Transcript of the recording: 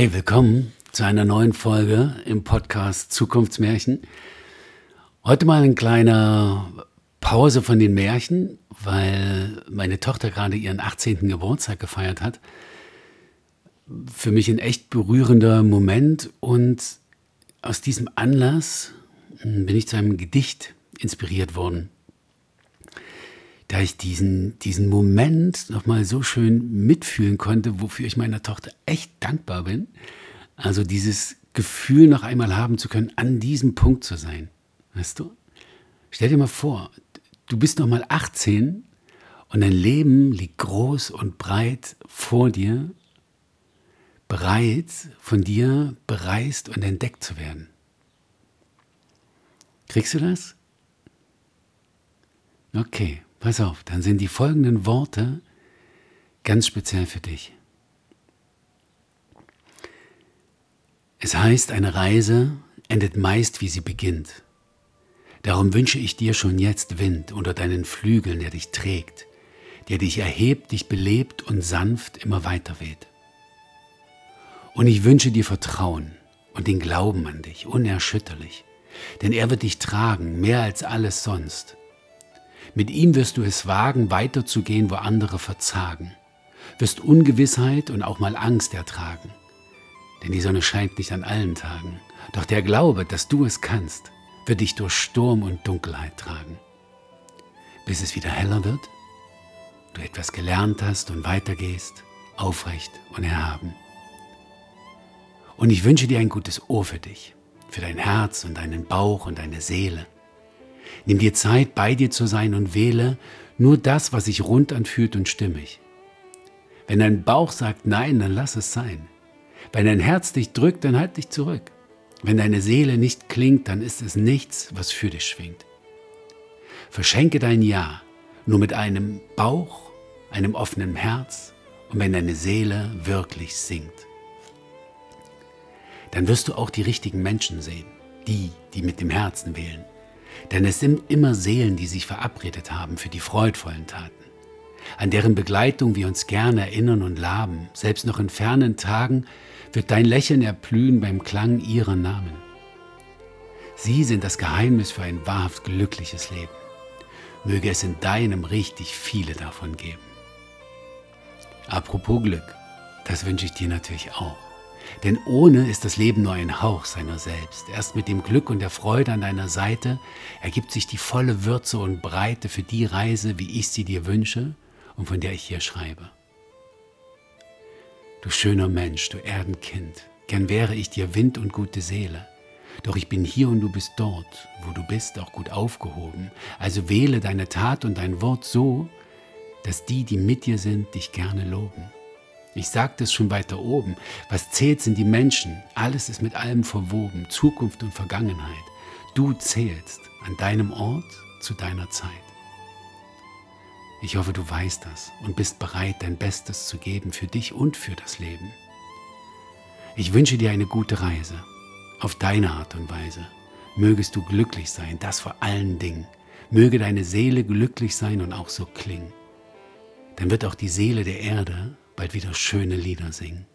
Hey, willkommen zu einer neuen Folge im Podcast Zukunftsmärchen. Heute mal eine kleine Pause von den Märchen, weil meine Tochter gerade ihren 18. Geburtstag gefeiert hat. Für mich ein echt berührender Moment und aus diesem Anlass bin ich zu einem Gedicht inspiriert worden. Da ich diesen, diesen Moment nochmal so schön mitfühlen konnte, wofür ich meiner Tochter echt dankbar bin. Also dieses Gefühl noch einmal haben zu können, an diesem Punkt zu sein. Weißt du? Stell dir mal vor, du bist noch mal 18 und dein Leben liegt groß und breit vor dir, bereit von dir bereist und entdeckt zu werden. Kriegst du das? Okay, pass auf, dann sind die folgenden Worte ganz speziell für dich. Es heißt, eine Reise endet meist, wie sie beginnt. Darum wünsche ich dir schon jetzt Wind unter deinen Flügeln, der dich trägt, der dich erhebt, dich belebt und sanft immer weiter weht. Und ich wünsche dir Vertrauen und den Glauben an dich, unerschütterlich, denn er wird dich tragen, mehr als alles sonst. Mit ihm wirst du es wagen, weiterzugehen, wo andere verzagen, wirst Ungewissheit und auch mal Angst ertragen, denn die Sonne scheint nicht an allen Tagen, doch der Glaube, dass du es kannst, wird dich durch Sturm und Dunkelheit tragen, bis es wieder heller wird, du etwas gelernt hast und weitergehst, aufrecht und erhaben. Und ich wünsche dir ein gutes Ohr für dich, für dein Herz und deinen Bauch und deine Seele. Nimm dir Zeit, bei dir zu sein und wähle nur das, was sich rund anfühlt und stimmig. Wenn dein Bauch sagt Nein, dann lass es sein. Wenn dein Herz dich drückt, dann halt dich zurück. Wenn deine Seele nicht klingt, dann ist es nichts, was für dich schwingt. Verschenke dein Ja nur mit einem Bauch, einem offenen Herz und wenn deine Seele wirklich singt. Dann wirst du auch die richtigen Menschen sehen, die, die mit dem Herzen wählen. Denn es sind immer Seelen, die sich verabredet haben für die freudvollen Taten, an deren Begleitung wir uns gerne erinnern und laben, selbst noch in fernen Tagen, wird dein Lächeln erblühen beim Klang ihrer Namen. Sie sind das Geheimnis für ein wahrhaft glückliches Leben. Möge es in deinem richtig viele davon geben. Apropos Glück, das wünsche ich dir natürlich auch. Denn ohne ist das Leben nur ein Hauch seiner selbst. Erst mit dem Glück und der Freude an deiner Seite ergibt sich die volle Würze und Breite für die Reise, wie ich sie dir wünsche und von der ich hier schreibe. Du schöner Mensch, du Erdenkind, gern wäre ich dir Wind und gute Seele. Doch ich bin hier und du bist dort, wo du bist, auch gut aufgehoben. Also wähle deine Tat und dein Wort so, dass die, die mit dir sind, dich gerne loben. Ich sagte es schon weiter oben, was zählt sind die Menschen, alles ist mit allem verwoben, Zukunft und Vergangenheit. Du zählst an deinem Ort zu deiner Zeit. Ich hoffe, du weißt das und bist bereit, dein Bestes zu geben für dich und für das Leben. Ich wünsche dir eine gute Reise, auf deine Art und Weise. Mögest du glücklich sein, das vor allen Dingen. Möge deine Seele glücklich sein und auch so klingen. Dann wird auch die Seele der Erde bald wieder schöne Lieder singen.